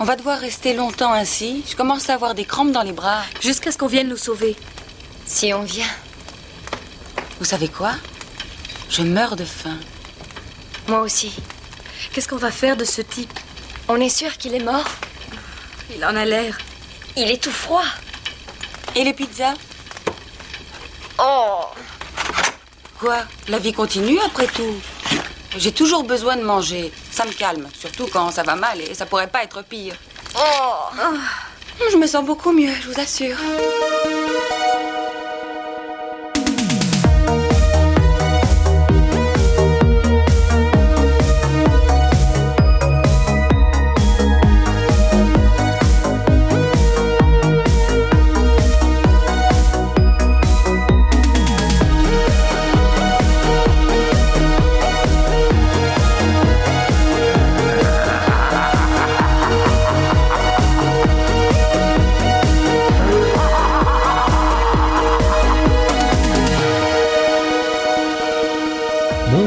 On va devoir rester longtemps ainsi. Je commence à avoir des crampes dans les bras. Jusqu'à ce qu'on vienne nous sauver. Si on vient. Vous savez quoi? Je meurs de faim. Moi aussi. Qu'est-ce qu'on va faire de ce type? On est sûr qu'il est mort? Il en a l'air. Il est tout froid. Et les pizzas? Oh Quoi? La vie continue après tout? J'ai toujours besoin de manger. Ça me calme, surtout quand ça va mal et ça pourrait pas être pire. Oh Je me sens beaucoup mieux, je vous assure.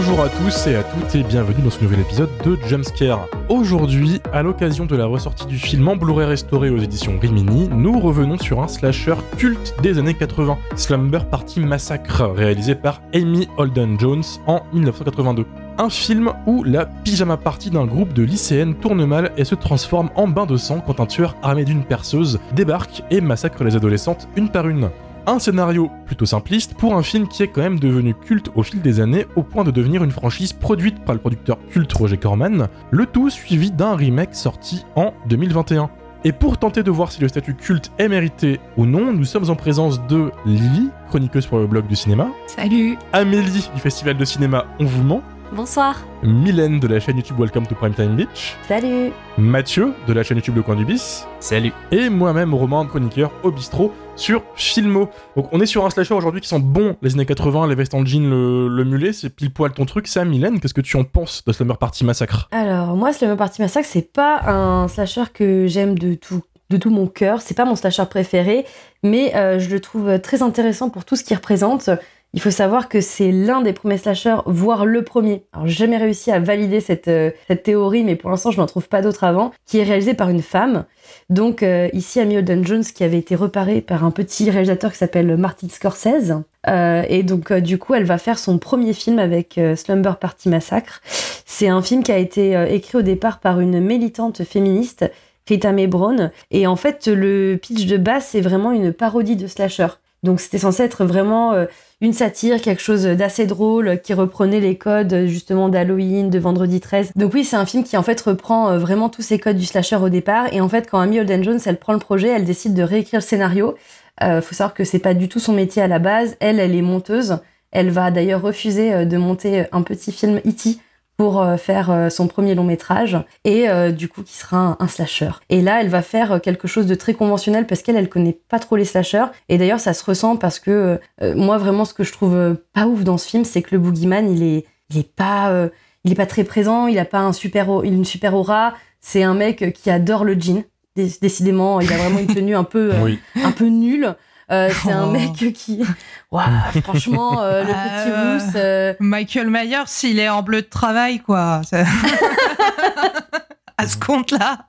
Bonjour à tous et à toutes et bienvenue dans ce nouvel épisode de Jumpscare. Aujourd'hui, à l'occasion de la ressortie du film en Blu-ray restauré aux éditions Rimini, nous revenons sur un slasher culte des années 80, Slumber Party Massacre, réalisé par Amy Holden Jones en 1982. Un film où la pyjama party d'un groupe de lycéennes tourne mal et se transforme en bain de sang quand un tueur armé d'une perceuse débarque et massacre les adolescentes une par une. Un scénario plutôt simpliste pour un film qui est quand même devenu culte au fil des années au point de devenir une franchise produite par le producteur culte Roger Corman, le tout suivi d'un remake sorti en 2021. Et pour tenter de voir si le statut culte est mérité ou non, nous sommes en présence de Lily, chroniqueuse pour le blog du cinéma, Salut. Amélie du festival de cinéma On vous ment, Bonsoir Mylène de la chaîne YouTube Welcome to Primetime Beach, Salut Mathieu de la chaîne YouTube Le Coin du Bis, Salut. et moi-même Romain, chroniqueur au bistrot sur Filmo. Donc on est sur un slasher aujourd'hui qui sent bon les années 80, les vestes en jean, le, le mulet, c'est pile poil ton truc. Ça, Mylène, qu'est-ce que tu en penses de Slumber Party Massacre? Alors, moi, Slumber Party Massacre, c'est pas un slasher que j'aime de tout, de tout mon cœur. C'est pas mon slasher préféré, mais euh, je le trouve très intéressant pour tout ce qu'il représente. Il faut savoir que c'est l'un des premiers slashers, voire le premier. Alors, j'ai jamais réussi à valider cette, euh, cette théorie, mais pour l'instant, je n'en trouve pas d'autre avant, qui est réalisé par une femme. Donc, euh, ici, Amy Holden Jones, qui avait été reparée par un petit réalisateur qui s'appelle Martin Scorsese. Euh, et donc, du coup, elle va faire son premier film avec Slumber Party Massacre. C'est un film qui a été écrit au départ par une militante féministe, Rita Mae Brown. Et en fait, le pitch de base, c'est vraiment une parodie de slasher. Donc, c'était censé être vraiment une satire, quelque chose d'assez drôle, qui reprenait les codes euh, justement d'Halloween, de Vendredi 13. Donc oui, c'est un film qui en fait reprend euh, vraiment tous ces codes du slasher au départ. Et en fait, quand Amy Holden Jones, elle prend le projet, elle décide de réécrire le scénario. Euh, faut savoir que c'est pas du tout son métier à la base. Elle, elle est monteuse. Elle va d'ailleurs refuser euh, de monter un petit film E.T. pour euh, faire euh, son premier long métrage et euh, du coup qui sera un, un slasher. Et là, elle va faire quelque chose de très conventionnel parce qu'elle, elle connaît pas trop les slashers. Et d'ailleurs, ça se ressent parce que euh, moi, vraiment, ce que je trouve pas ouf dans ce film, c'est que le boogeyman, il est, il est pas, euh, il est pas très présent. Il a pas un super, une super aura. C'est un mec qui adore le jean. Dé- Décidément, il a vraiment une tenue un peu, Oui. un peu nulle. Euh, c'est un Oh. mec qui, Ouah, franchement, euh, le petit Euh, rousse. euh, Michael Myers, s'il est en bleu de travail, quoi. Ça- à ce compte-là.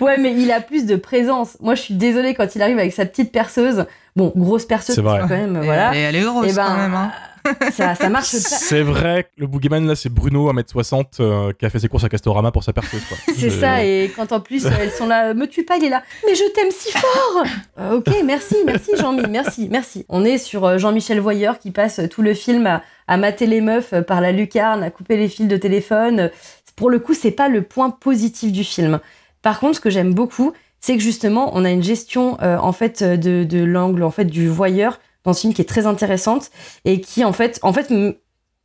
Ouais, mais il a plus de présence. Moi, je suis désolée quand il arrive avec sa petite perceuse. Bon, grosse perceuse, C'est vrai. quand même, voilà. Et elle est grosse Et ben, quand même. hein. Ça, ça marche pas. C'est vrai le boogeyman là, c'est Bruno, 1m60, euh, qui a fait ses courses à Castorama pour sa perceuse. C'est ça, et quand en plus elles sont là, me tue pas, il est là, mais je t'aime si fort Euh, Ok, merci, merci Jean-Mi, merci, merci. On est sur euh, Jean-Michel Voyeur qui passe tout le film à, à mater les meufs euh, par la lucarne, à couper les fils de téléphone. Pour le coup, c'est pas le point positif du film. Par contre, ce que j'aime beaucoup, c'est que justement, on a une gestion euh, en fait de, de l'angle en fait du voyeur dans ce film qui est très intéressante et qui en fait, en fait,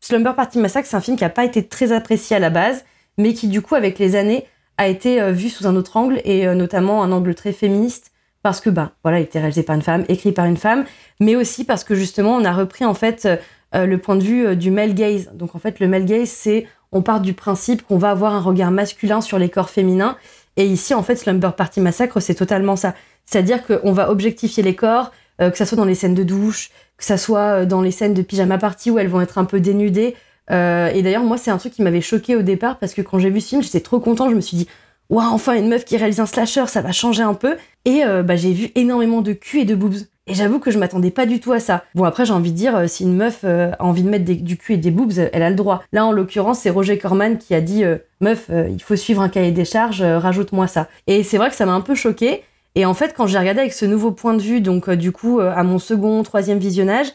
Slumber Party Massacre, c'est un film qui a pas été très apprécié à la base, mais qui du coup, avec les années, a été euh, vu sous un autre angle et euh, notamment un angle très féministe parce que bah voilà, il était réalisé par une femme, écrit par une femme, mais aussi parce que justement, on a repris en fait euh, le point de vue du male gaze. Donc en fait, le male gaze, c'est on part du principe qu'on va avoir un regard masculin sur les corps féminins. Et ici, en fait, Slumber Party Massacre, c'est totalement ça. C'est-à-dire qu'on va objectifier les corps, que ça soit dans les scènes de douche, que ça soit euh, dans les scènes de pyjama party où elles vont être un peu dénudées. Euh, et d'ailleurs, moi, c'est un truc qui m'avait choqué au départ parce que quand j'ai vu ce film, j'étais trop content. Je me suis dit, waouh, enfin une meuf qui réalise un slasher, ça va changer un peu. Et euh, bah, j'ai vu énormément de cul et de boobs. Et j'avoue que je m'attendais pas du tout à ça. Bon après j'ai envie de dire, euh, si une meuf euh, a envie de mettre du cul et des boobs, euh, elle a le droit. Là en l'occurrence c'est Roger Corman qui a dit, euh, meuf, euh, il faut suivre un cahier des charges, euh, rajoute-moi ça. Et c'est vrai que ça m'a un peu choqué. Et en fait quand j'ai regardé avec ce nouveau point de vue, donc euh, du coup euh, à mon second, troisième visionnage,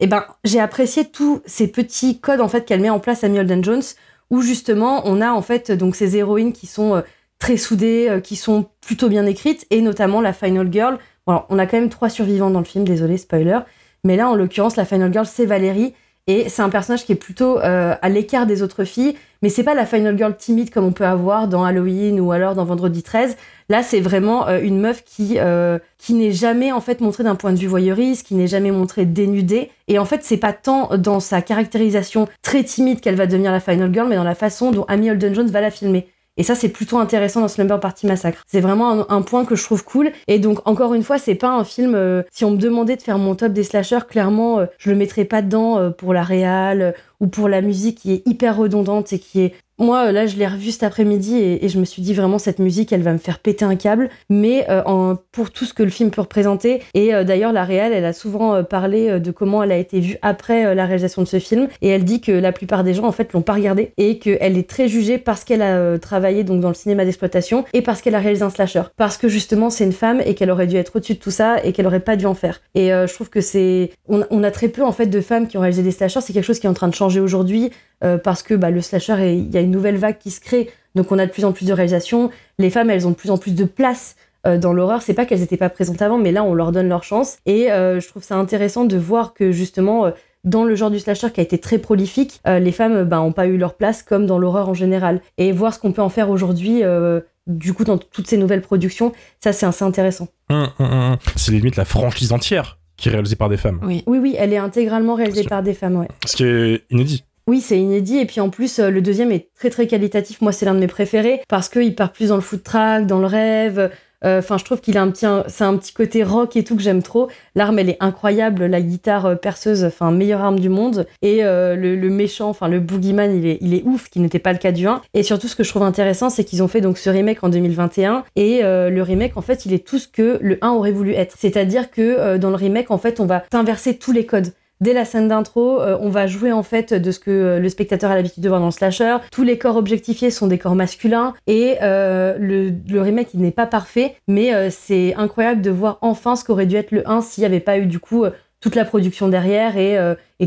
eh ben j'ai apprécié tous ces petits codes en fait qu'elle met en place Samuel Holden Jones, où justement on a en fait donc ces héroïnes qui sont euh, très soudées, qui sont plutôt bien écrites, et notamment la Final Girl. Alors, on a quand même trois survivants dans le film, désolé, spoiler. Mais là, en l'occurrence, la Final Girl, c'est Valérie. Et c'est un personnage qui est plutôt à l'écart des autres filles. Mais c'est pas la Final Girl timide comme on peut avoir dans Halloween ou alors dans Vendredi 13. Là, c'est vraiment euh, une meuf qui, euh, qui n'est jamais en fait montrée d'un point de vue voyeuriste, qui n'est jamais montrée dénudée. Et en fait, c'est pas tant dans sa caractérisation très timide qu'elle va devenir la Final Girl, mais dans la façon dont Amy Holden Jones va la filmer. Et ça, c'est plutôt intéressant dans Slumber Party Massacre. C'est vraiment un, point que je trouve cool. Et donc, encore une fois, c'est pas un film. euh, si on me demandait de faire mon top des slashers, clairement, je le mettrais pas dedans pour la réal ou pour la musique qui est hyper redondante et qui est. Moi, euh, là, je l'ai revu cet après-midi et, je me suis dit vraiment, cette musique, elle va me faire péter un câble. Mais euh, pour tout ce que le film peut représenter. Et euh, d'ailleurs, la réal, elle a souvent parlé de comment elle a été vue après la réalisation de ce film. Et elle dit que la plupart des gens, en fait, l'ont pas regardé et qu'elle est très jugée parce qu'elle a travaillé donc dans le cinéma d'exploitation et parce qu'elle a réalisé un slasher. Parce que justement, c'est une femme et qu'elle aurait dû être au-dessus de tout ça et qu'elle aurait pas dû en faire. Et je trouve que c'est. On, on a très peu, en fait, de femmes qui ont réalisé des slashers. C'est quelque chose qui est en train de changer aujourd'hui euh, parce que bah, le slasher, il y a une nouvelle vague qui se crée. Donc on a de plus en plus de réalisations. Les femmes, elles ont de plus en plus de place euh, dans l'horreur. C'est pas qu'elles n'étaient pas présentes avant, mais là, on leur donne leur chance. Et euh, je trouve ça intéressant de voir que justement, euh, dans le genre du slasher qui a été très prolifique, euh, les femmes bah, ont pas eu leur place comme dans l'horreur en général. Et voir ce qu'on peut en faire aujourd'hui, euh, du coup, dans toutes ces nouvelles productions, ça, c'est assez intéressant. Hum, hum. C'est limite la franchise entière qui est réalisée par des femmes. Oui. Oui, oui, elle est intégralement réalisée par des femmes, ouais. Ce qui est inédit. Oui, c'est inédit. Et puis en plus, euh, le deuxième est très très qualitatif. Moi, c'est l'un de mes préférés parce qu'il part plus dans le foot track, dans le rêve. Euh, Enfin, je trouve qu'il a un petit, c'est un petit côté rock et tout que j'aime trop. L'arme, elle est incroyable. La guitare euh, perceuse, enfin, meilleure arme du monde. Et le, méchant, enfin, le boogeyman, il est, il est ouf, qui n'était pas le cas du 1. Et surtout, ce que je trouve intéressant, c'est qu'ils ont fait donc ce remake en 2021. Et le remake, en fait, il est tout ce que le 1 aurait voulu être. C'est-à-dire que dans le remake, en fait, on va inverser tous les codes. Dès la scène d'intro, euh, on va jouer en fait de ce que euh, le spectateur a l'habitude de voir dans le slasher. Tous les corps objectifiés sont des corps masculins et euh, le, remake n'est pas parfait, mais c'est incroyable de voir enfin ce qu'aurait dû être le 1 s'il n'y avait pas eu du coup toute la production derrière et,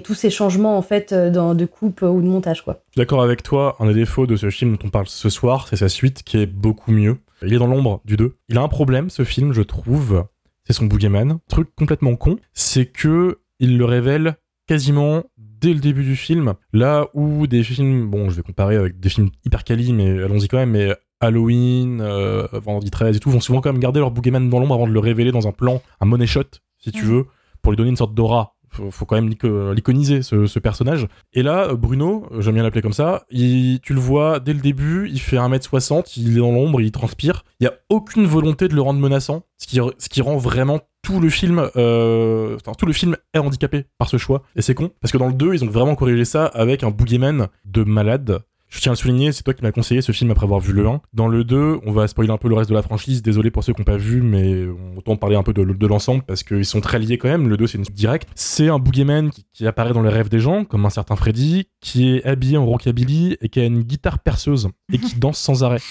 tous ces changements en fait de coupe ou de montage quoi. D'accord avec toi, un des défauts de ce film dont on parle ce soir, c'est sa suite qui est beaucoup mieux. Il est dans l'ombre du 2. Il a un problème, ce film, je trouve, c'est son boogeyman. Truc complètement con, c'est que il le révèle quasiment dès le début du film. Là où des films, bon, je vais comparer avec des films hyper quali, mais allons-y quand même, mais Halloween, euh, Vendredi 13 et tout, vont souvent quand même garder leur boogeyman dans l'ombre avant de le révéler dans un plan, un money shot, si tu Mhm. veux, pour lui donner une sorte d'aura. Faut, faut quand même l'ico- l'iconiser, ce, personnage. Et là, Bruno, j'aime bien l'appeler comme ça, tu le vois dès le début, il fait 1m60, il est dans l'ombre, il transpire. Il n'y a aucune volonté de le rendre menaçant, ce qui, rend vraiment tout le film, euh, tout le film est handicapé par ce choix. Et c'est con, parce que dans le 2, ils ont vraiment corrigé ça avec un boogeyman de malade. Je tiens à le souligner, c'est toi qui m'as conseillé ce film après avoir vu le 1. Dans le 2, on va spoiler un peu le reste de la franchise, désolé pour ceux qui n'ont pas vu, mais autant parler un peu de, de l'ensemble, parce qu'ils sont très liés quand même. Le 2, c'est une suite directe. C'est un boogeyman qui, qui apparaît dans les rêves des gens, comme un certain Freddy, qui est habillé en rockabilly et qui a une guitare perceuse et qui danse sans arrêt.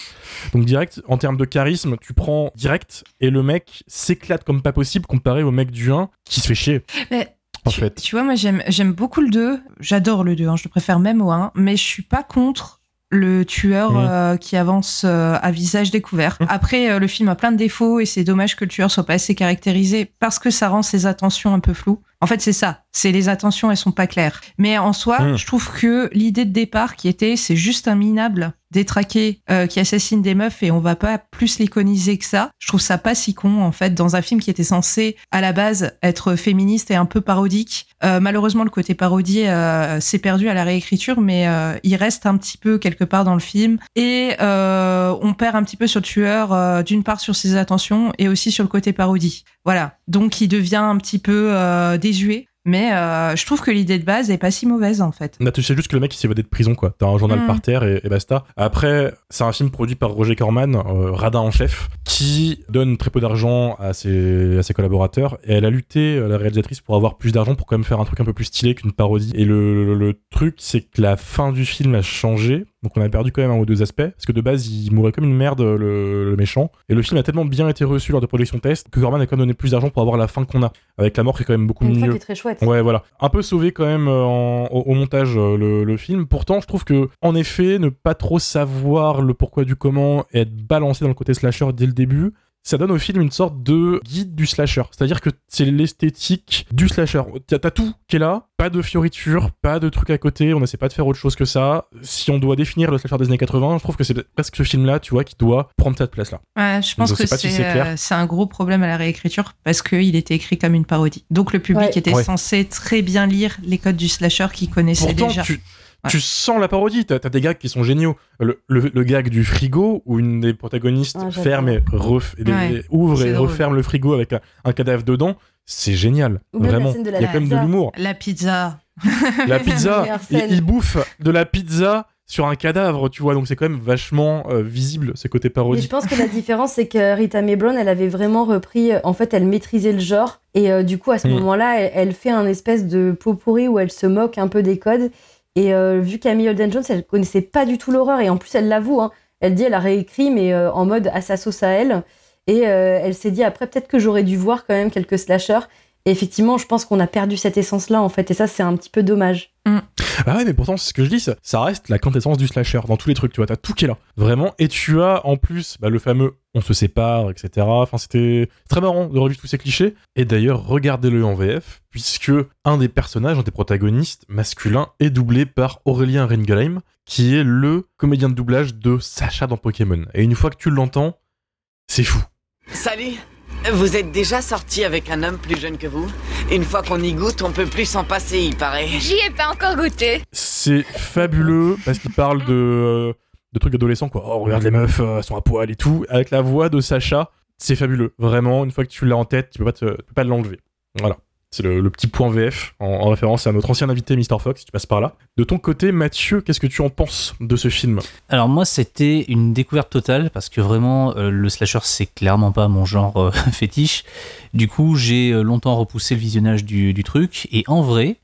Donc direct, en termes de charisme, tu prends direct et le mec s'éclate comme pas possible comparé au mec du 1 qui se fait chier. Mais En tu, fait. tu vois, moi j'aime j'aime beaucoup le 2. J'adore le 2, hein, je le préfère même au 1, mais je suis pas contre le tueur euh, qui avance euh, à visage découvert. Mhm. Après, euh, le film a plein de défauts et c'est dommage que le tueur soit pas assez caractérisé parce que ça rend ses attentions un peu floues. En fait, c'est ça. C'est les attentions, elles sont pas claires. Mais en soi, Mhm. je trouve que l'idée de départ qui était, c'est juste un minable détraqué euh, qui assassine des meufs et on va pas plus l'iconiser que ça. Je trouve ça pas si con en fait dans un film qui était censé à la base être féministe et un peu parodique. Euh, malheureusement, le côté parodie euh, s'est perdu à la réécriture, mais il reste un petit peu quelque part dans le film et on perd un petit peu sur le tueur d'une part sur ses attentions et aussi sur le côté parodie. Voilà, donc il devient un petit peu désuet. Mais euh, je trouve que l'idée de base est pas si mauvaise en fait. Là, tu sais juste que le mec il s'est évadé de prison quoi. T'as un journal Mm. par terre et, et basta. Après, c'est un film produit par Roger Corman, euh, radin en chef, qui donne très peu d'argent à ses, à ses collaborateurs. Et elle a lutté, euh, la réalisatrice, pour avoir plus d'argent pour quand même faire un truc un peu plus stylé qu'une parodie. Et le, le- le truc, c'est que la fin du film a changé. Donc on a perdu quand même un ou deux aspects. Parce que de base, il mourait comme une merde, le, le méchant. Et le film a tellement bien été reçu lors de production test que Corman a quand même donné plus d'argent pour avoir la fin qu'on a. Avec la mort qui est quand même beaucoup Une mieux. qui est très chouette. Ouais, voilà. Un peu sauvé quand même euh, en- au, au montage euh, le, le film. Pourtant, je trouve que, en effet, ne pas trop savoir le pourquoi du comment et être balancé dans le côté slasher dès le début, ça donne au film une sorte de guide du slasher. C'est-à-dire que c'est l'esthétique du slasher. T'as tout qui est là, pas de fioritures, pas de trucs à côté, on n'essaie pas de faire autre chose que ça. Si on doit définir le slasher des années 80, je trouve que c'est presque ce film-là, tu vois, qui doit prendre cette place-là. Ouais, je pense Je que si c'est clair. euh, c'est un gros problème à la réécriture parce qu'il était écrit comme une parodie. Donc le public Ouais. était Ouais. censé très bien lire les codes du slasher qu'il connaissait Pourtant, déjà. tu, tu sens la parodie. T'as as des gags qui sont géniaux. Le, le- le gag du frigo où une des protagonistes Ah, ferme et, ref- et des- Ouais, et ouvre et drôle. referme le frigo avec un, un cadavre dedans. C'est génial. Ou Vraiment. Il y a quand même de l'humour. La pizza. La pizza, il, bouffe de la pizza sur un cadavre, tu vois. Donc c'est quand même vachement euh, visible, ce côté Mais parodie. je pense que la différence, c'est que Rita Mae Brown, elle avait vraiment repris. euh, En fait, elle maîtrisait le genre. Et euh, du coup, à ce Mm. moment-là, elle, elle fait un espèce de pot pourri où elle se moque un peu des codes. Et euh, vu qu'Amy Holden Jones, elle connaissait pas du tout l'horreur. Et en plus, elle l'avoue. hein. Elle dit, elle a réécrit, mais euh, en mode à sa sauce à elle. Et euh, elle s'est dit, après, peut-être que j'aurais dû voir quand même quelques slashers. Et effectivement, je pense qu'on a perdu cette essence-là, en fait. Et ça, c'est un petit peu dommage. Ah ouais, mais pourtant, c'est ce que je dis, ça, ça reste la quintessence du slasher dans tous les trucs, tu vois, t'as tout qui est là. Vraiment. Et tu as en plus bah, le fameux on se sépare, etc. Enfin, c'était très marrant de revivre tous ces clichés. Et d'ailleurs, regardez-le en VF, puisque un des personnages, un des protagonistes masculins, est doublé par Aurélien Ringheim, qui est le comédien de doublage de Sacha dans Pokémon. Et une fois que tu l'entends, c'est fou. Salut Vous êtes déjà sorti avec un homme plus jeune que vous Une fois qu'on y goûte, on peut plus s'en passer, il paraît. J'y ai pas encore goûté. C'est fabuleux parce qu'il parle de, euh, de trucs adolescents, quoi. Oh, regarde les meufs, euh, elles sont à poil et tout. Avec la voix de Sacha, c'est fabuleux. Vraiment, une fois que tu l'as en tête, tu peux pas, tu peux pas l'enlever. Voilà. C'est le, petit point VF en, en référence à notre ancien invité Mr. Fox, si tu passes par là. De ton côté, Mathieu, qu'est-ce que tu en penses de ce film? Alors moi c'était une découverte totale parce que vraiment euh, le slasher c'est clairement pas mon genre euh, fétiche. Du coup j'ai longtemps repoussé le visionnage du, du truc et en vrai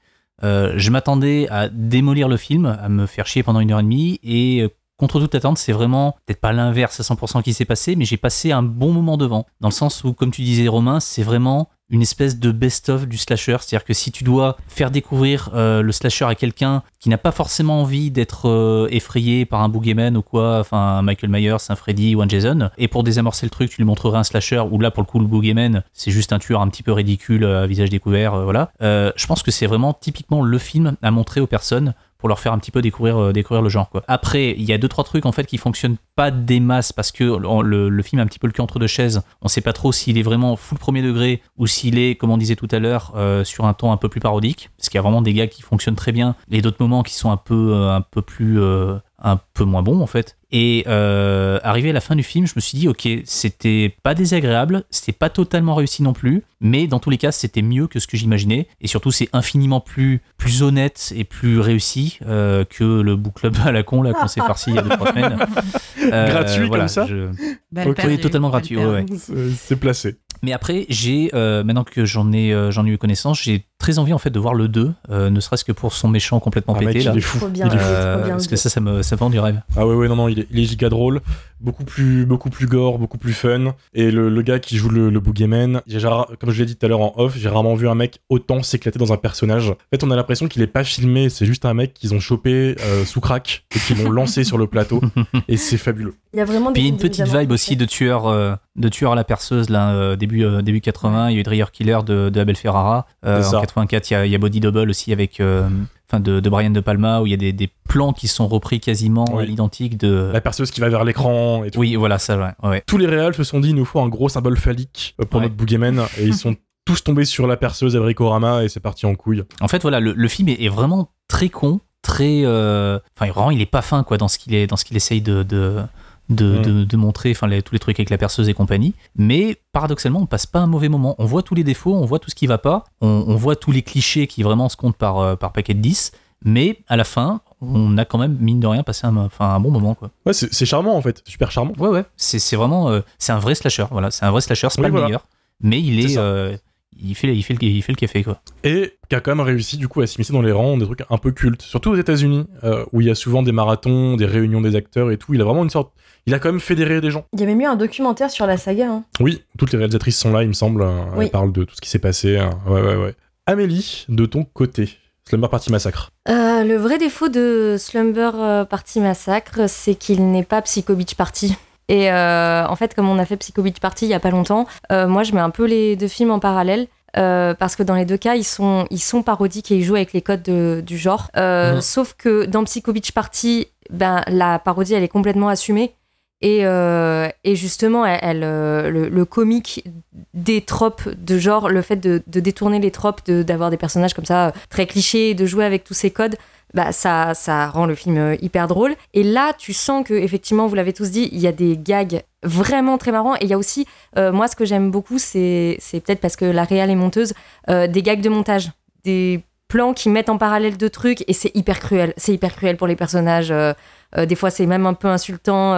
je m'attendais à démolir le film, à me faire chier pendant une heure et demie et contre toute attente c'est vraiment peut-être pas l'inverse à 100% qui s'est passé mais j'ai passé un bon moment devant dans le sens où comme tu disais Romain c'est vraiment une espèce de best-of du slasher. C'est-à-dire que si tu dois faire découvrir euh, le slasher à quelqu'un qui n'a pas forcément envie d'être euh, effrayé par un boogeyman ou quoi, enfin un Michael Myers, un Freddy ou un Jason, et pour désamorcer le truc, tu lui montrerais un slasher où là pour le coup le boogeyman c'est juste un tueur un petit peu ridicule euh, à visage découvert, voilà. Je pense que c'est vraiment typiquement le film à montrer aux personnes pour leur faire un petit peu découvrir, euh, découvrir le genre. Quoi. Après, il y a deux trois trucs en fait qui fonctionnent pas des masses parce que le, film a un petit peu le cul entre deux chaises. On sait pas trop s'il est vraiment full premier degré ou s'il est, comme on disait tout à l'heure, euh, sur un ton un peu plus parodique. Parce qu'il y a vraiment des gars qui fonctionnent très bien et d'autres moments qui sont un peu, euh, un peu plus, un peu moins bons en fait. Et euh, arrivé à la fin du film, je me suis dit ok, c'était pas désagréable, c'était pas totalement réussi non plus, mais dans tous les cas, c'était mieux que ce que j'imaginais. Et surtout, c'est infiniment plus, plus honnête et plus réussi euh, que le book club à la con là qu'on s'est farci il y a deux trois semaines. Euh, Gratuit comme ça je- totalement gratuit, ouais. C'est placé. Mais après, j'ai euh, maintenant que j'en ai, euh, j'en ai eu connaissance, j'ai très envie en fait de voir le 2, euh, ne serait-ce que pour son méchant complètement Ah, mec, pété là. il est fou. Trop bien, Il est fou. ouais, trop bien. parce que ça, ça me, ça me vend du rêve. Ah ouais ouais non non il est, il est giga drôle beaucoup plus beaucoup plus gore beaucoup plus fun et le, le gars qui joue le, le boogeyman comme je l'ai dit tout à l'heure en off j'ai rarement vu un mec autant s'éclater dans un personnage en fait on a l'impression qu'il est pas filmé c'est juste un mec qu'ils ont chopé euh, sous crack et qu'ils l'ont lancé sur le plateau et c'est fabuleux Il y a vraiment Puis des une petite vibe aussi de tueur, euh, de tueur à la perceuse là, euh, début, euh, début 80. Il y a eu Dreyer Killer de, de Abel Ferrara. Euh, C'est en ça. 84, il y a, il y a Body Double aussi avec, euh, enfin de, de Brian De Palma où il y a des, des plans qui sont repris quasiment Oui. à l'identique de. la perceuse qui va vers l'écran et tout Oui, voilà ça. Ouais, ouais. tous les réals se sont dit il nous faut un gros symbole phallique euh, pour Ouais. notre boogeyman et ils sont tous tombés sur la perceuse à Bricorama et c'est parti en couille En fait, voilà, le, le film est, est vraiment très con, très. euh, Enfin, vraiment, il est pas fin quoi dans ce qu'il est, dans ce qu'il essaye de, de, de, Mm. de, de montrer enfin tous les trucs avec la perceuse et compagnie. Mais paradoxalement, on passe pas un mauvais moment. On voit tous les défauts, on voit tout ce qui va pas, on, on voit tous les clichés qui vraiment se comptent par, euh, par paquet de 10. Mais à la fin, on a quand même, mine de rien, passé un, enfin, un bon moment. Quoi. Ouais, c'est charmant en fait, super charmant. Ouais, ouais, c'est vraiment. euh, c'est un vrai slasher. Voilà, c'est un vrai slasher, c'est Oui, pas voilà. le meilleur. Mais il est. euh, il, fait, il, fait le, il fait le café, quoi. Et qui a quand même réussi du coup à s'immiscer dans les rangs des trucs un peu cultes, surtout aux États-Unis, euh, où il y a souvent des marathons, des réunions des acteurs et tout. Il a vraiment une sorte. Il a quand même fédéré des gens. Il y a même eu un documentaire sur la saga. hein. Oui, toutes les réalisatrices sont là, il me semble. euh, Oui. Elles parlent de tout ce qui s'est passé. euh, ouais, ouais, ouais. Amélie, de ton côté, Slumber Party Massacre. Euh, le vrai défaut de Slumber euh, Party Massacre, c'est qu'il n'est pas Psycho Beach Party. Et euh, en fait, comme on a fait Psycho Beach Party il y a pas longtemps, euh, moi je mets un peu les deux films en parallèle. euh, parce que dans les deux cas, ils sont, ils sont parodiques et ils jouent avec les codes de- du genre. Euh, Mhm. Sauf que dans Psycho Beach Party, ben, la parodie, elle est complètement assumée. Et, euh, et justement, euh, le, comique des tropes de genre, le fait de, détourner les tropes, d'avoir des personnages comme ça euh, très clichés, de jouer avec tous ces codes, bah, ça, ça rend le film hyper drôle. Et là, tu sens que effectivement, vous l'avez tous dit, il y a des gags vraiment très marrants. Et il y a aussi, moi, ce que j'aime beaucoup, c'est peut-être parce que la réal est monteuse, des gags de montage, des plans qui mettent en parallèle deux trucs, et c'est hyper cruel. C'est hyper cruel pour les personnages. des fois, c'est même un peu insultant.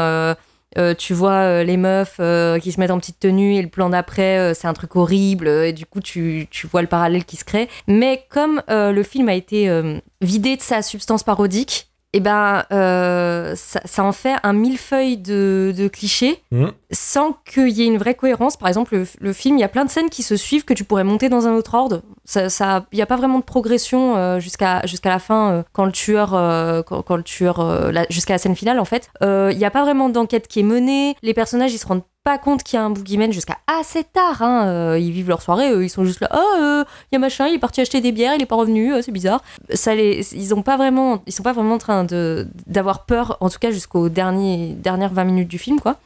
Euh, tu vois euh, les meufs euh, qui se mettent en petite tenue et le plan d'après, c'est un truc horrible. et du coup, tu, tu vois le parallèle qui se crée. Mais comme le film a été vidé de sa substance parodique, et ben, euh, ça, ça en fait un millefeuille de, de clichés Mhm. sans qu'il y ait une vraie cohérence. Par exemple, le, le film, il y a plein de scènes qui se suivent que tu pourrais monter dans un autre ordre. Ça, ça- il n'y a pas vraiment de progression euh, jusqu'à jusqu'à la fin, euh, quand le tueur, quand, quand le tueur, la- jusqu'à la scène finale en fait. Il n'y a pas vraiment d'enquête qui est menée. Les personnages, ils se rendent pas compte qu'il y a un boogeyman jusqu'à assez tard. hein. Euh, ils vivent leur soirée, ils sont juste là. Oh, il y a machin, il est parti acheter des bières, il est pas revenu, euh, c'est bizarre. Ça les, ils ont pas vraiment, ils sont pas vraiment en train de d'avoir peur, en tout cas jusqu'aux dernières 20 minutes du film, quoi.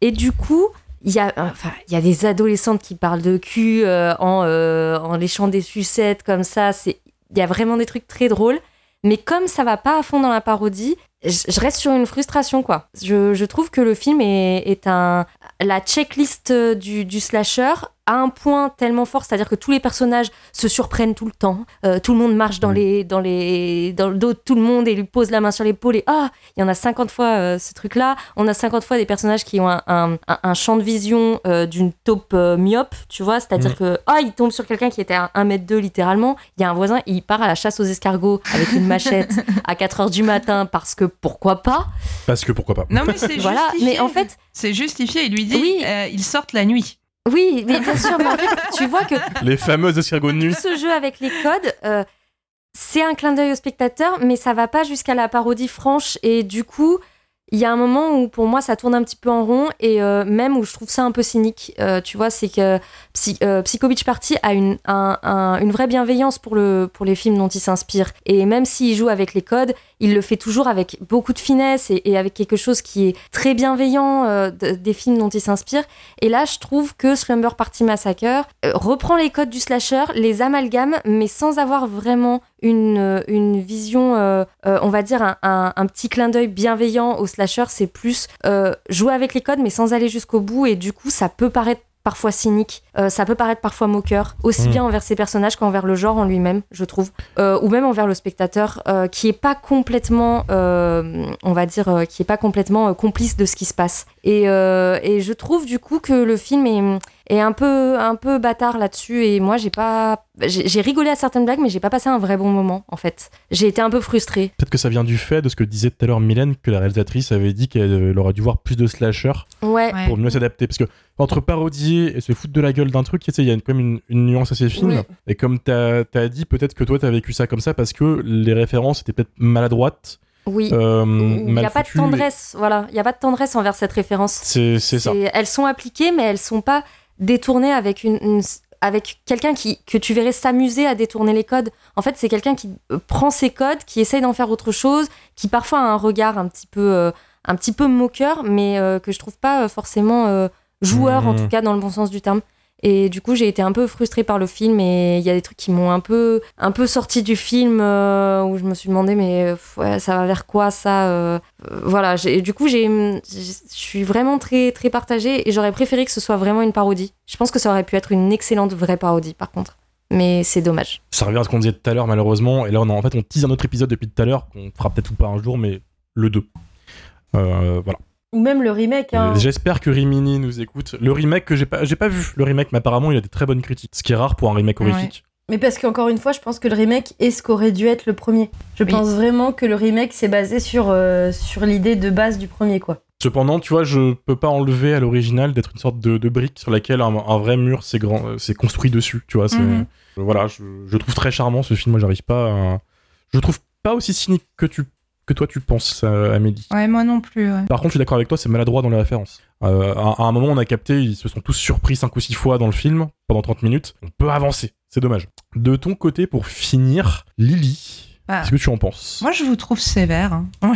Et du coup, il y a, enfin, il y a des adolescentes qui parlent de cul en, en léchant des sucettes comme ça. Il y a vraiment des trucs très drôles. Mais comme ça va pas à fond dans la parodie, je reste sur une frustration, quoi. Je, je trouve que le film est, est un, la checklist du, du slasher à un point tellement fort, c'est-à-dire que tous les personnages se surprennent tout le temps. Euh, tout le monde marche dans, les, dans, les, dans le dos de tout le monde et lui pose la main sur l'épaule et ah, il y en a 50 fois euh, ce truc-là. On a 50 fois des personnages qui ont un, un, un- un champ de vision euh, d'une taupe euh, myope, tu vois, c'est-à-dire Mhm. que ah, il tombe sur quelqu'un qui était à 1 mètre 2 littéralement. Il y a un voisin, il part à la chasse aux escargots avec une machette à 4 heures du matin parce que pourquoi pas? Parce que pourquoi pas. Non, mais c'est Voilà, justifié. mais en fait, C'est justifié. Il lui dit Oui. euh, ils sortent la nuit. Oui, mais bien sûr, mais en fait, tu vois que Les fameuses escargots de nuit. ce jeu avec les codes, euh, c'est un clin d'œil au spectateur, mais ça va pas jusqu'à la parodie franche. Et du coup, il y a un moment où pour moi ça tourne un petit peu en rond et euh, même où je trouve ça un peu cynique. Euh, tu vois, c'est que Psy- euh, Psycho Beach Party a une, un- un- une vraie bienveillance pour, le, pour les films dont il s'inspire. Et même s'il joue avec les codes, il le fait toujours avec beaucoup de finesse et, avec quelque chose qui est très bienveillant euh, de- des films dont il s'inspire. Et là, je trouve que Slumber Party Massacre euh, reprend les codes du slasher, les amalgame, mais sans avoir vraiment une, euh, une vision, on va dire, un, un- un petit clin d'œil bienveillant au slasher. C'est plus jouer avec les codes, mais sans aller jusqu'au bout. Et du coup, ça peut paraître parfois cynique, euh, ça peut paraître parfois moqueur, aussi Mm. bien envers ses personnages qu'envers le genre en lui-même, je trouve, Euh, ou même envers le spectateur, euh, qui est pas complètement, on va dire, qui est pas complètement complice de ce qui se passe. Et, et je trouve du coup que le film est, est un peu, un peu bâtard là-dessus. Et moi, j'ai pas, j'ai rigolé à certaines blagues, mais j'ai pas passé un vrai bon moment en fait. J'ai été un peu frustrée. Peut-être que ça vient du fait de ce que disait tout à l'heure Mylène, que la réalisatrice avait dit qu'elle euh, aurait dû voir plus de slashers Ouais. Ouais. pour mieux s'adapter. Parce que entre parodier et se foutre de la gueule d'un truc, tu il y a quand même une, une nuance assez fine. Oui. Et comme t'as as dit, peut-être que toi t'as vécu ça comme ça parce que les références étaient peut-être maladroites. Oui. euh, Il n'y a pas de et- tendresse, voilà. Il n'y a pas de tendresse envers cette référence. C'est c'est ça. Elles sont appliquées, mais elles sont pas détournées avec une, une- avec quelqu'un qui que tu verrais s'amuser à détourner les codes. En fait, c'est quelqu'un qui euh, prend ses codes, qui essaye d'en faire autre chose, qui parfois a un regard un petit peu, euh, un petit peu moqueur, mais euh, que je trouve pas forcément euh, joueur en Mhm. tout cas dans le bon sens du terme. Et du coup, j'ai été un peu frustrée par le film et il y a des trucs qui m'ont un peu, un peu sorti du film euh, où je me suis demandé, mais ça va vers quoi ça euh, euh, Voilà, du coup, je suis vraiment très, très partagée et j'aurais préféré que ce soit vraiment une parodie. Je pense que ça aurait pu être une excellente vraie parodie, par contre. Mais c'est dommage. Ça revient à ce qu'on disait tout à l'heure, malheureusement. Et là, on en fait, on tease un autre épisode depuis tout à l'heure, qu'on fera peut-être pas un jour, mais le 2. Euh, voilà. Ou même le remake. Hein. J'espère que Rimini nous écoute. Le remake que j'ai pas, j'ai pas vu, le remake, mais apparemment, il a des très bonnes critiques. Ce qui est rare pour un remake Ouais. horrifique. Mais parce qu'encore une fois, je pense que le remake est ce qu'aurait dû être le premier. Je Oui. pense vraiment que le remake s'est basé sur, euh, sur l'idée de base du premier, quoi. Cependant, tu vois, je peux pas enlever à l'original d'être une sorte de, de brique sur laquelle un, un vrai mur s'est grand- euh, s'est construit dessus. Tu vois, c'est, Mhm. euh, voilà, je, je trouve très charmant ce film. Moi, j'arrive pas à, je trouve pas aussi cynique que tu, que toi tu penses, euh, Amélie. Ouais, moi non plus. ouais. Par contre, je suis d'accord avec toi, c'est maladroit dans les références. Euh, à, à un moment, on a capté, ils se sont tous surpris 5 ou 6 fois dans le film, pendant 30 minutes. On peut avancer, c'est dommage. De ton côté, pour finir, Lily, Bah, qu'est-ce que tu en penses? Moi, je vous trouve sévère. hein.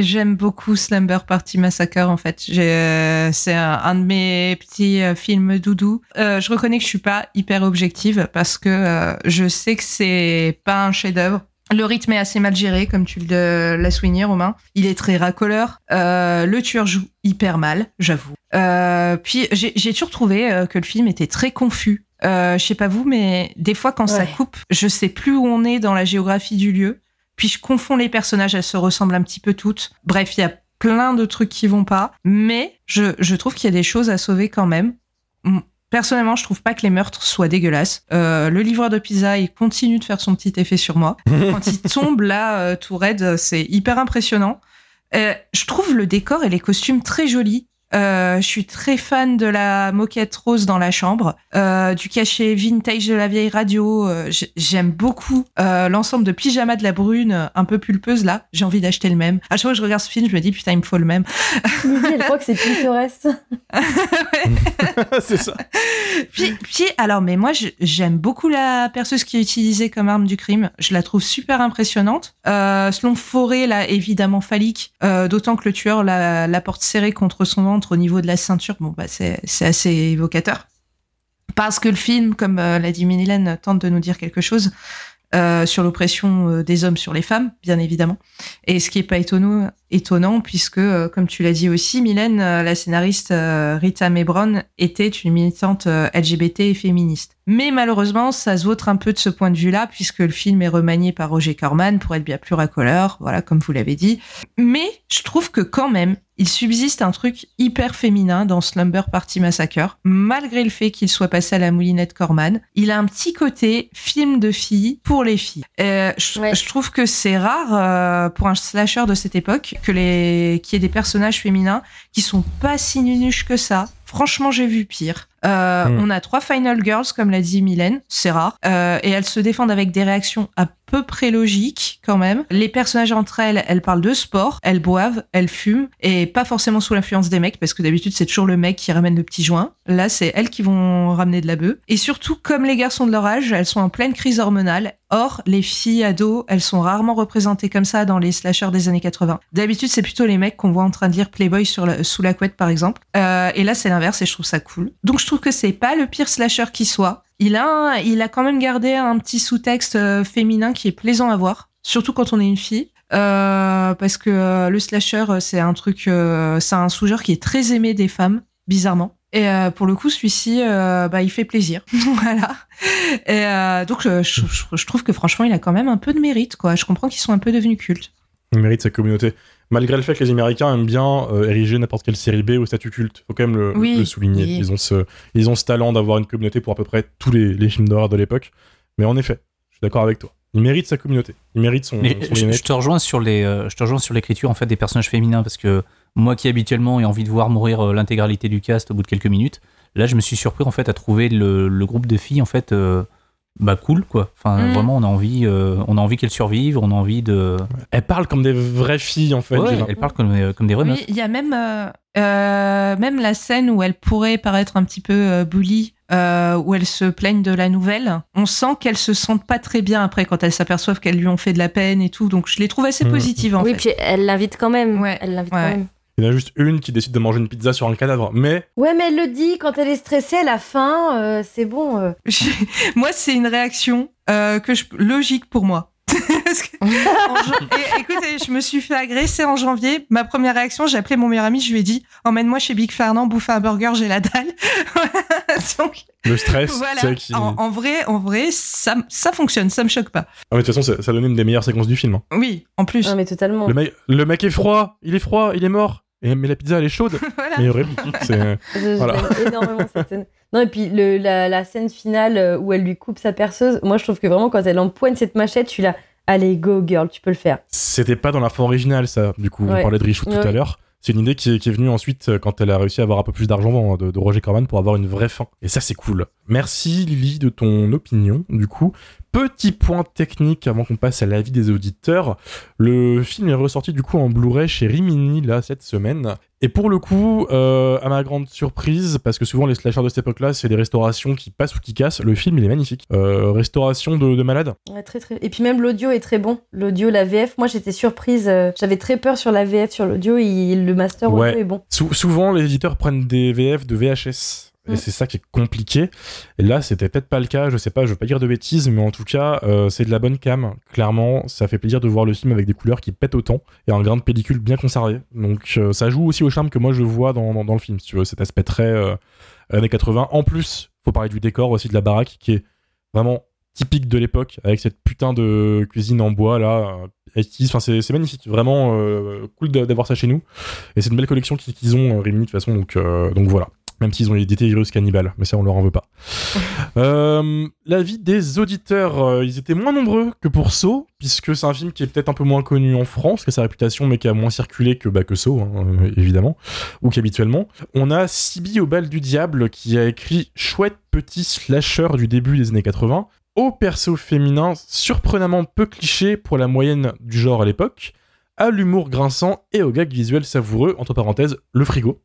J'aime beaucoup Slumber Party Massacre, en fait. Euh, C'est un, un de mes petits films doudou. Euh, je reconnais que je suis pas hyper objective parce que euh, je sais que c'est pas un chef-d'œuvre. Le rythme est assez mal géré, comme tu le l'as souligné, Romain. Il est très racoleur. Euh, le tueur joue hyper mal, j'avoue. Euh, puis j'ai toujours trouvé euh, que le film était très confus. Euh, je sais pas vous, mais des fois quand ça coupe, je sais plus où on est dans la géographie du lieu. Puis je confonds les personnages, elles se ressemblent un petit peu toutes. Bref, il y a plein de trucs qui vont pas, mais je, je trouve qu'il y a des choses à sauver quand même. Personnellement, je trouve pas que les meurtres soient dégueulasses. Euh, le livreur de pizza, il continue de faire son petit effet sur moi. Quand il tombe là, euh, tout raide, c'est hyper impressionnant. Euh, je trouve le décor et les costumes très jolis. Euh, je suis très fan de la moquette rose dans la chambre, euh, du cachet vintage de la vieille radio. euh, J'aime beaucoup euh, l'ensemble de pyjama de la brune, un peu pulpeuse là. J'ai envie d'acheter le même. À chaque fois que je regarde ce film, je me dis putain, il me faut le même. Lily, elle croit que c'est Pinterest. C'est ça. Puis, puis, alors, mais moi, j'aime beaucoup la perceuse qui est utilisée comme arme du crime. Je la trouve super impressionnante. Euh, selon Forêt, là, évidemment phallique, euh, d'autant que le tueur la, la porte serrée contre son ventre au niveau de la ceinture. Bon, bah, c'est assez évocateur. Parce que le film, comme euh, l'a dit Mylène, tente de nous dire quelque chose euh, sur l'oppression euh, des hommes sur les femmes, bien évidemment. Et ce qui est pas étonnant, puisque, comme tu l'as dit aussi, Mylène, la scénariste Rita Mae Brown, était une militante LGBT et féministe. Mais malheureusement, ça se vautre un peu de ce point de vue-là, puisque le film est remanié par Roger Corman pour être bien plus racoleur, voilà, comme vous l'avez dit. Mais je trouve que quand même, il subsiste un truc hyper féminin dans Slumber Party Massacre, malgré le fait qu'il soit passé à la moulinette Corman. Il a un petit côté film de filles pour les filles. Euh, je, Ouais. je trouve que c'est rare euh, pour un slasher de cette époque que les qu'il y ait des personnages féminins qui sont pas si nunuches que ça. Franchement, j'ai vu pire. Euh, Mm. On a trois Final Girls, comme l'a dit Mylène, c'est rare. Euh, et elles se défendent avec des réactions à peu près logiques quand même. Les personnages entre elles, elles parlent de sport, elles boivent, elles fument, et pas forcément sous l'influence des mecs, parce que d'habitude c'est toujours le mec qui ramène le petit joint. Là, c'est elles qui vont ramener de la bœuf. Et surtout, comme les garçons de leur âge, elles sont en pleine crise hormonale. Or, les filles ados, elles sont rarement représentées comme ça dans les slashers des années 80. D'habitude, c'est plutôt les mecs qu'on voit en train de lire Playboy sur la- sous la couette, par exemple. Euh, et là, c'est l'inverse, et je trouve ça cool. Donc, je trouve que c'est pas le pire slasher qui soit. Il a, il a quand même gardé un petit sous-texte euh, féminin qui est plaisant à voir, surtout quand on est une fille. Euh, parce que euh, le slasher, c'est un truc, c'est un sous-genre qui est très aimé des femmes, bizarrement. Et pour le coup, celui-ci, bah, il fait plaisir. voilà. Et donc, je- je trouve que franchement, il a quand même un peu de mérite, quoi. Je comprends qu'ils sont un peu devenus cultes. Il mérite sa communauté. Malgré le fait que les Américains aiment bien euh, ériger n'importe quelle série B au statut culte, faut quand même le, Oui, le souligner. oui. Ils, ont ce, ils ont ce talent d'avoir une communauté pour à peu près tous les, les films d'horreur de l'époque. Mais en effet, je suis d'accord avec toi. Il mérite sa communauté. Il mérite son, Mais son je, te rejoins sur les, euh, je te rejoins sur l'écriture en fait des personnages féminins parce que moi qui habituellement ai envie de voir mourir euh, l'intégralité du cast au bout de quelques minutes, là je me suis surpris en fait à trouver le, le groupe de filles en fait euh, bah cool quoi. Enfin Mm. vraiment on a envie, euh, on a envie qu'elles survivent, on a envie de. Elles parlent comme des vraies filles, en fait. Ouais, elles parlent comme, euh, comme des vraies meufs. Oui, il y a même, euh, euh, même la scène où elle pourrait paraître un petit peu euh, bully, euh, où elles se plaignent de la nouvelle. On sent qu'elles se sentent pas très bien après quand elles s'aperçoivent qu'elles lui ont fait de la peine et tout. Donc je les trouve assez Mhm. positives en oui, fait. puis elle l'invite quand même. Ouais, Elle l'invite ouais. quand même. Il y en a juste une qui décide de manger une pizza sur un cadavre. Mais Ouais, mais elle le dit quand elle est stressée, elle a faim, euh, c'est bon. euh. Moi, c'est une réaction euh, que je... logique pour moi. Parce que- en jan- et, écoutez, je me suis fait agresser en janvier. Ma première réaction, j'ai appelé mon meilleur ami, je lui ai dit Emmène-moi chez Big Fernand, bouffer un burger, j'ai la dalle. Donc, le stress, voilà. qu'il- En, en vrai, en vrai ça, ça fonctionne, ça me choque pas. Ah, mais de toute façon, ça, ça donnait une des meilleures séquences du film. hein. Oui, en plus. Non, mais totalement. Le, mec, le mec est froid, il est froid, il est mort. Et, mais la pizza, elle est chaude. Voilà. Mais horrible. C'est- Je, je Voilà. l'aime énormément cette scène. Non, et puis le, la, la scène finale euh, où elle lui coupe sa perceuse, moi je trouve que vraiment quand elle empoigne cette machette, je suis là, allez, go girl, tu peux le faire. C'était pas dans la fin originale, ça. Du coup, on parlait de Richou tout Ouais. à l'heure. C'est une idée qui est, qui est venue ensuite euh, quand elle a réussi à avoir un peu plus d'argent de, de Roger Corman pour avoir une vraie fin. Et ça, c'est cool. Merci Lily de ton opinion. Du coup, petit point technique avant qu'on passe à l'avis des auditeurs. Le film est ressorti du coup en Blu-ray chez Rimini là cette semaine. Et pour le coup, euh, à ma grande surprise, parce que souvent les slashers de cette époque-là, c'est des restaurations qui passent ou qui cassent. Le film, il est magnifique. Euh, restauration de, de malade. Ouais, très, très... Et puis même l'audio est très bon. L'audio, la VF, moi j'étais surprise, euh, j'avais très peur sur la VF, sur l'audio, et le master Ouais. audio est bon. Sou- souvent, les éditeurs prennent des VF de VHS. Et Mm. c'est ça qui est compliqué. Et là, c'était peut-être pas le cas. Je sais pas, je veux pas dire de bêtises, mais en tout cas, euh, c'est de la bonne cam. Clairement, ça fait plaisir de voir le film avec des couleurs qui pètent autant et un grain de pellicule bien conservé. Donc, euh, ça joue aussi au charme que moi je vois dans, dans, dans le film, si tu veux, cet aspect très euh, années 80. En plus, faut parler du décor aussi de la baraque qui est vraiment typique de l'époque avec cette putain de cuisine en bois là. 80s. Enfin, c'est magnifique. Vraiment cool d'a- d'avoir ça chez nous. Et c'est une belle collection qu'ils ont, Rimini, de toute façon. Donc, donc voilà. Même s'ils ont édité Virus Cannibal, mais ça, on leur en veut pas. euh, L'avis des auditeurs, euh, ils étaient moins nombreux que pour Saw, puisque c'est un film qui est peut-être un peu moins connu en France, que sa réputation, mais qui a moins circulé que, bah, que hein, euh, évidemment, ou qu'habituellement. On a Sibi au bal du diable qui a écrit Chouette petit slasher du début des années 80, au perso féminin surprenamment peu cliché pour la moyenne du genre à l'époque, à l'humour grinçant et au gag visuel savoureux, entre parenthèses, le frigo.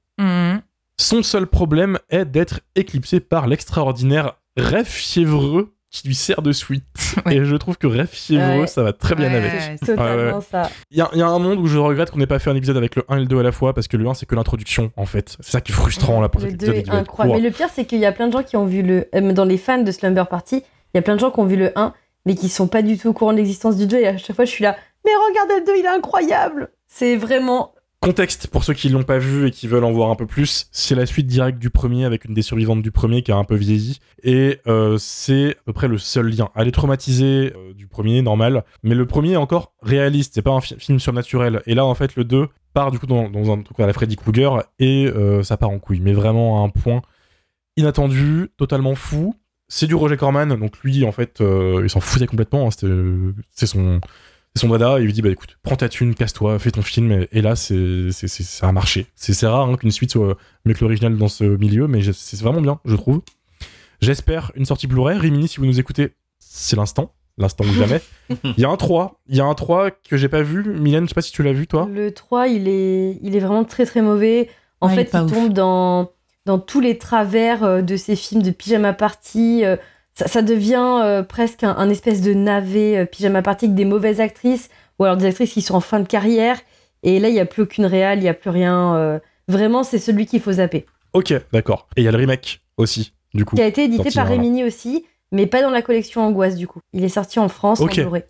Son seul problème est d'être éclipsé par l'extraordinaire rêve fiévreux qui lui sert de suite. Ouais. Et je trouve que rêve fiévreux, Ouais. ça va très bien Ouais, avec. totalement Ouais, ça. Il y, a- il y a un monde où je regrette qu'on n'ait pas fait un épisode avec le 1 et le 2 à la fois, parce que le 1 c'est que l'introduction en fait. C'est ça qui est frustrant là pour Le cet 2 épisode. il est incroyable. Mais le pire, c'est qu'il y a plein de gens qui ont vu le. euh, Dans les fans de Slumber Party, il y a plein de gens qui ont vu le 1, mais qui sont pas du tout au courant de l'existence du 2. Et à chaque fois, je suis là, mais regardez le 2, il est incroyable C'est vraiment. Contexte pour ceux qui l'ont pas vu et qui veulent en voir un peu plus, c'est la suite directe du premier avec une des survivantes du premier qui a un peu vieilli et euh, c'est à peu près le seul lien. Elle est traumatisée euh, du premier, normal, mais le premier est encore réaliste, c'est pas un fi- film surnaturel. Et là en fait le 2 part du coup dans, un truc à la Freddy Krueger et euh, ça part en couille, mais vraiment à un point inattendu, totalement fou. C'est du Roger Corman, donc lui en fait il s'en foutait complètement, hein, c'est son c'est son dada, il lui dit bah écoute, prends ta thune, casse-toi, fais ton film, et, et là c'est, c'est, c'est- ça a marché. C'est, c'est rare hein, qu'une suite soit mieux que l'original dans ce milieu, mais je- c'est vraiment bien, je trouve. J'espère une sortie Blu-ray. Rimini, si vous nous écoutez, c'est l'instant, l'instant ou jamais. Il y a un 3, il y a un 3 que j'ai pas vu. Mylène, je sais pas si tu l'as vu toi. Le 3, il est, il est vraiment très très mauvais. En Ouais, fait, il tombe dans, dans tous les travers euh, de ces films de pyjama party. Ça, ça devient euh, presque un, un espèce de navet euh, pyjama party avec des mauvaises actrices ou alors des actrices qui sont en fin de carrière. Et là, il n'y a plus aucune réal, il n'y a plus rien. euh, vraiment, c'est celui qu'il faut zapper. Ok, d'accord. Et il y a le remake aussi, du coup. Qui a été édité par. Remini aussi, mais pas dans la collection Angoisse du coup. Il est sorti en France Ok. en Blu-ray.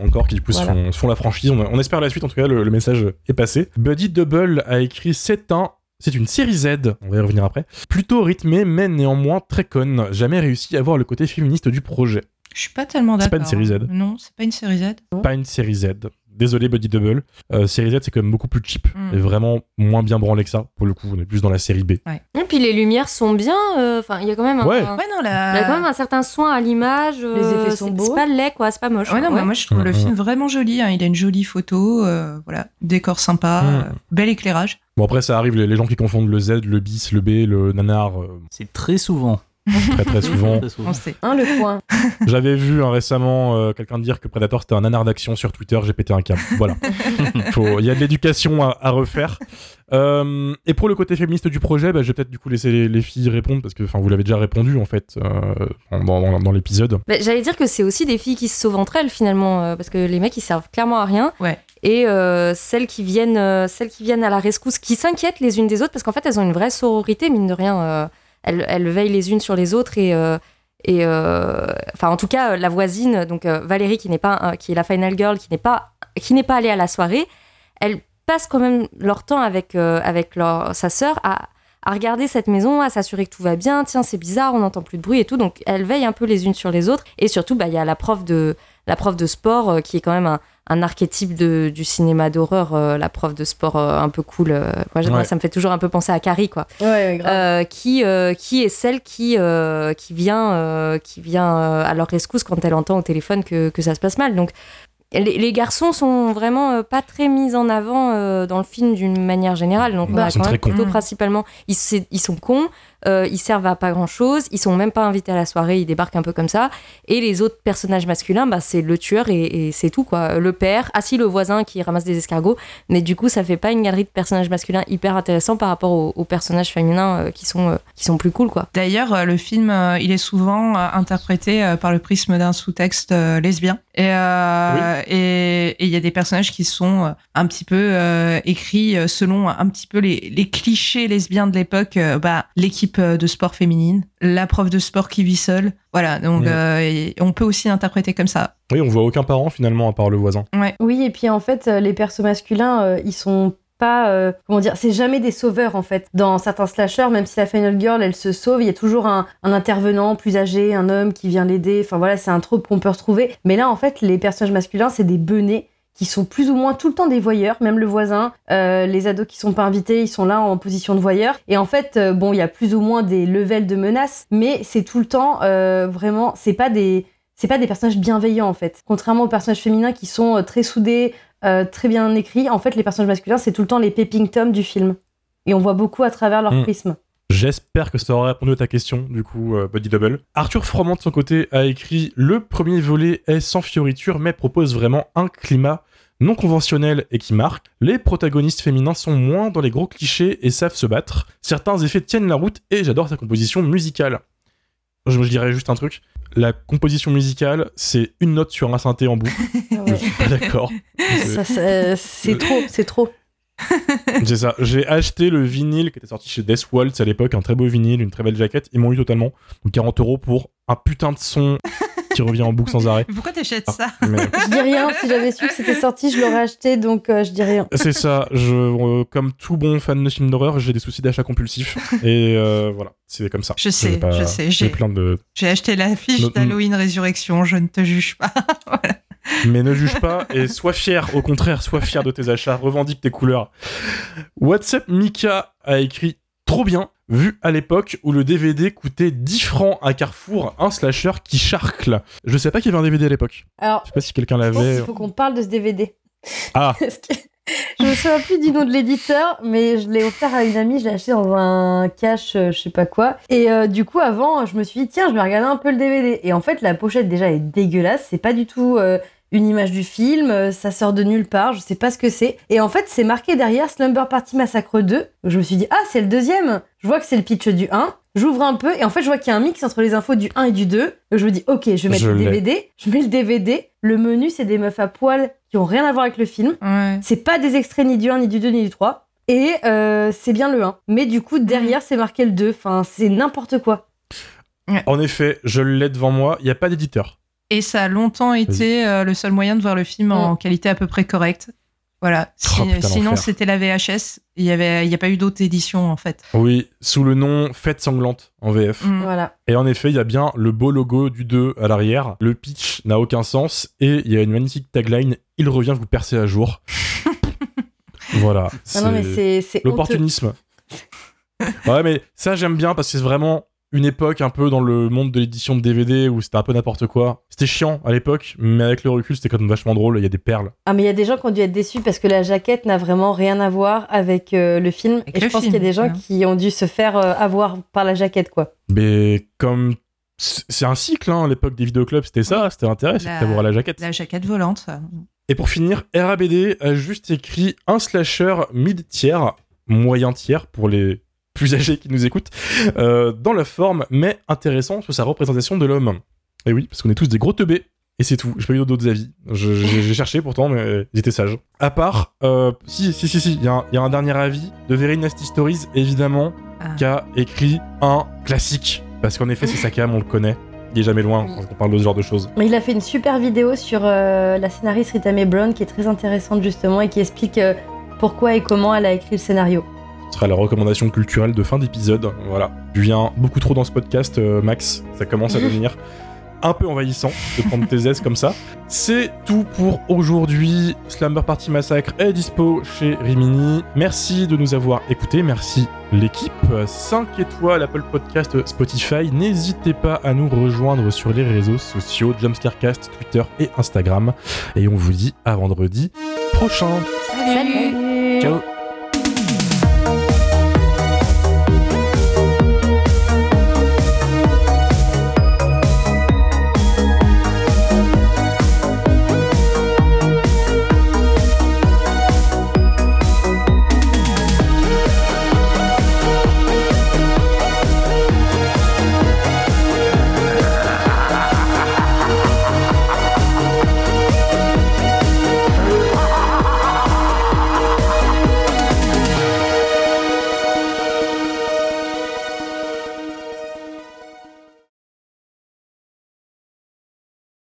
Encore, qui du coup Voilà. font, la franchise. On, on espère la suite, en tout cas, le, le message est passé. Buddy Double a écrit C'est un. C'est une série Z, on va y revenir après. Plutôt rythmée, mais néanmoins très conne. Jamais réussi à voir le côté féministe du projet. Je suis pas tellement C'est d'accord. pas une série Z. hein. Non, c'est pas une série Z. Pas une série Z. Désolé, Buddy Double. Euh, série Z, c'est quand même beaucoup plus cheap Mm. et vraiment moins bien branlé que ça. Pour le coup, on est plus dans la série B. Et puis les lumières sont bien. euh, Enfin, il y a quand même un. Ouais. un- Ouais, non, Il y la... a quand même un certain soin à l'image. Les euh, effets sont c'est- beaux. C'est pas laid, quoi. C'est pas moche. Ouais, non, bah, moi je trouve Ouais, le ouais. film vraiment joli. hein. Il a une jolie photo, euh, voilà, décor sympa, Mm. euh, bel éclairage. Bon, après, ça arrive, les, les gens qui confondent le Z, le bis, le B, le nanar, euh, C'est très souvent. très très souvent. Très souvent. On sait. Hein, le point. J'avais vu hein, récemment euh, quelqu'un dire que Predator c'était un nanar d'action sur Twitter, j'ai pété un câble. Voilà. Faut- Il y a de l'éducation à, à refaire. Euh, et pour le côté féministe du projet, bah, je vais peut-être du coup laisser les, les filles répondre parce que enfin vous l'avez déjà répondu en fait euh, dans, dans- dans l'épisode. Bah, J'allais dire que c'est aussi des filles qui se sauvent entre elles finalement, euh, parce que les mecs ils servent clairement à rien. Ouais. Et euh, celles qui viennent, euh, celles qui viennent à la rescousse, qui s'inquiètent les unes des autres parce qu'en fait elles ont une vraie sororité mine de rien. euh, elles, elles veillent les unes sur les autres et et enfin en tout cas la voisine donc Valérie qui n'est pas qui est la final girl qui n'est pas qui n'est pas allée à la soirée, elle passe quand même leur temps avec avec leur, sa sœur à à regarder cette maison, à s'assurer que tout va bien. Tiens, c'est bizarre, on n'entend plus de bruit et tout. Donc, elles veillent un peu les unes sur les autres. Et surtout, bah, il y a la prof de, la prof de sport qui est quand même un, un archétype de, du cinéma d'horreur, euh, la prof de sport euh, un peu cool. euh. moi, Ouais. ça me fait toujours un peu penser à Carrie, quoi. Ouais, ouais, grave. Euh, qui, euh, qui est celle qui, euh, qui vient, euh, qui vient euh, à leur rescousse quand elle entend au téléphone que, que ça se passe mal. Donc, les, les garçons sont vraiment euh, pas très mis en avant euh, dans le film d'une manière générale. Donc, on a ils sont quand très même cons. plutôt principalement, ils sont cons, euh, ils servent à pas grand chose, ils sont même pas invités à la soirée, ils débarquent un peu comme ça. Et les autres personnages masculins, bah, c'est le tueur et, et c'est tout, quoi. Le père, ah si, le voisin qui ramasse des escargots, mais du coup, ça fait pas une galerie de personnages masculins hyper intéressant par rapport aux, aux personnages féminins euh, qui, sont, euh, qui sont plus cool, quoi. D'ailleurs, euh, le film, euh, il est souvent interprété euh, par le prisme d'un sous-texte euh, lesbien. Et euh, et il y a des personnages qui sont un petit peu euh, écrits selon un petit peu les, les clichés lesbiens de l'époque. Euh, bah, l'équipe euh, de sport féminine, la prof de sport qui vit seule. Voilà, donc Ouais. euh, et on peut aussi l'interpréter comme ça. Oui, on voit aucun parent finalement à part le voisin. Oui, et puis en fait, euh, les persos masculins, euh, ils sont pas. euh, comment dire C'est jamais des sauveurs en fait. Dans certains slashers, même si la Final Girl, elle se sauve, il y a toujours un, un intervenant plus âgé, un homme qui vient l'aider. Enfin voilà, c'est un trope qu'on peut retrouver. Mais là, en fait, les personnages masculins, c'est des benets qui sont plus ou moins tout le temps des voyeurs, même le voisin, euh, les ados qui sont pas invités, ils sont là en position de voyeur. Et en fait, euh, bon, il y a plus ou moins des levels de menaces, mais c'est tout le temps euh, vraiment, c'est pas des, c'est pas des personnages bienveillants en fait. Contrairement aux personnages féminins qui sont très soudés, très bien écrits, en fait, les personnages masculins, c'est tout le temps les peeping toms du film. Et on voit beaucoup à travers leur Mm. prisme. J'espère que ça aura répondu à ta question, du coup, euh, Buddy Double. Arthur Froment, de son côté, a écrit Le premier volet est sans fioriture, mais propose vraiment un climat non conventionnel et qui marque. Les protagonistes féminins sont moins dans les gros clichés et savent se battre. Certains effets tiennent la route et j'adore sa composition musicale. Je, je dirais juste un truc. La composition musicale, c'est une note sur un synthé en boucle. Je suis pas d'accord. C'est trop, c'est trop. C'est ça. J'ai acheté le vinyle qui était sorti chez Death Waltz à l'époque, un très beau vinyle, une très belle jaquette. Ils m'ont eu totalement. Donc 40 euros pour un putain de son qui revient en boucle sans arrêt. Pourquoi t'achètes ça Mais Je dis rien, si j'avais su que c'était sorti, je l'aurais acheté, donc euh, je dis rien. c'est ça. Je, euh, comme tout bon fan de films d'horreur, j'ai des soucis d'achat compulsif. Et euh, voilà, c'est comme ça. Je sais, vais pas- je sais, J'ai plein de. J'ai acheté l'affiche d'Halloween Résurrection, je ne te juge pas. Voilà. Mais ne juge pas et sois fier. Au contraire, sois fier de tes achats. Revendique tes couleurs. WhatsApp Mika a écrit trop bien. Vu à l'époque où le DVD coûtait 10 francs à Carrefour, un slasher qui charcle. Je sais pas qu'il y avait un DVD à l'époque. Alors, Je sais pas si quelqu'un l'avait. qu'il faut qu'on parle de ce DVD. Ah, je me souviens plus du nom de l'éditeur, mais je l'ai offert à une amie, je l'ai acheté dans un cache, euh, je sais pas quoi. Et euh, du coup, avant, je me suis dit, tiens, je vais regarder un peu le DVD. Et en fait, la pochette déjà est dégueulasse, c'est pas du tout euh, une image du film, euh, ça sort de nulle part, je sais pas ce que c'est. Et en fait, c'est marqué derrière Slumber Party Massacre 2. Je me suis dit, ah, c'est le deuxième. Je vois que c'est le pitch du 1. J'ouvre un peu et en fait, je vois qu'il y a un mix entre les infos du 1 et du 2. Donc, je me dis, ok, je vais mettre Je le. DVD. Je mets le DVD. Le menu, c'est des meufs à poil qui ont rien à voir avec le film. Ouais. C'est pas des extraits ni du 1, ni du 2, ni du 3. Et euh, c'est bien le 1. Mais du coup, derrière, c'est marqué le 2. Enfin, c'est n'importe quoi. en effet, je l'ai devant moi. Il n'y a pas d'éditeur. Et ça a longtemps été euh, le seul moyen de voir le film en qualité à peu près correcte. Voilà. Si- Oh, putain, sinon, c'était la VHS. Il y avait, il y a pas eu d'autre édition en fait. Oui, sous le nom Fête sanglante en VF. Mm. Voilà. Et en effet, il y a bien le beau logo du 2 à l'arrière. Le pitch n'a aucun sens. Et il y a une magnifique tagline Il revient vous percer à jour. voilà. Ah non, mais c'est. L'opportunisme. ouais, mais ça, j'aime bien parce que c'est vraiment une époque un peu dans le monde de l'édition de DVD où c'était un peu n'importe quoi. C'était chiant à l'époque, mais avec le recul, c'était quand même vachement drôle. Il y a des perles. Ah, mais il y a des gens qui ont dû être déçus parce que la jaquette n'a vraiment rien à voir avec euh, le film. Avec et je pense qu'il y a des gens ouais. qui ont dû se faire euh, avoir par la jaquette, quoi. Mais comme. C'est un cycle, hein, l'époque des vidéoclubs, c'était ça, c'était l'intérêt, c'était La- d'avoir la jaquette. La jaquette volante. ça. Et pour finir, RABD a juste écrit un slasher mid-tiers, moyen tiers pour les plus âgés qui nous écoutent, euh, dans la forme, mais intéressant sur sa représentation de l'homme. Et oui, parce qu'on est tous des gros teubés. Et c'est tout. J'ai pas eu d'autres avis. J'ai cherché pourtant, mais ils étaient sages. À part, euh, si, si, si, si, il y, a un- il y a un dernier avis de Very Nasty Stories, évidemment, Ah. qui a écrit un classique. Parce qu'en effet, c'est Sakam, on le connaît. Il est jamais loin quand on parle de ce genre de choses. Mais il a fait une super vidéo sur euh, la scénariste Rita Mae Brown qui est très intéressante justement et qui explique euh, pourquoi et comment elle a écrit le scénario. Ce sera la recommandation culturelle de fin d'épisode. Voilà. Tu viens beaucoup trop dans ce podcast, euh, Max. Ça commence à devenir un peu envahissant de prendre tes aises comme ça. C'est tout pour aujourd'hui. Slumber Party Massacre est dispo chez Rimini. Merci de nous avoir écoutés. Merci l'équipe. 5 étoiles Apple Podcast Spotify. N'hésitez pas à nous rejoindre sur les réseaux sociaux Jumpscarecast, Twitter et Instagram. Et on vous dit à vendredi prochain. Salut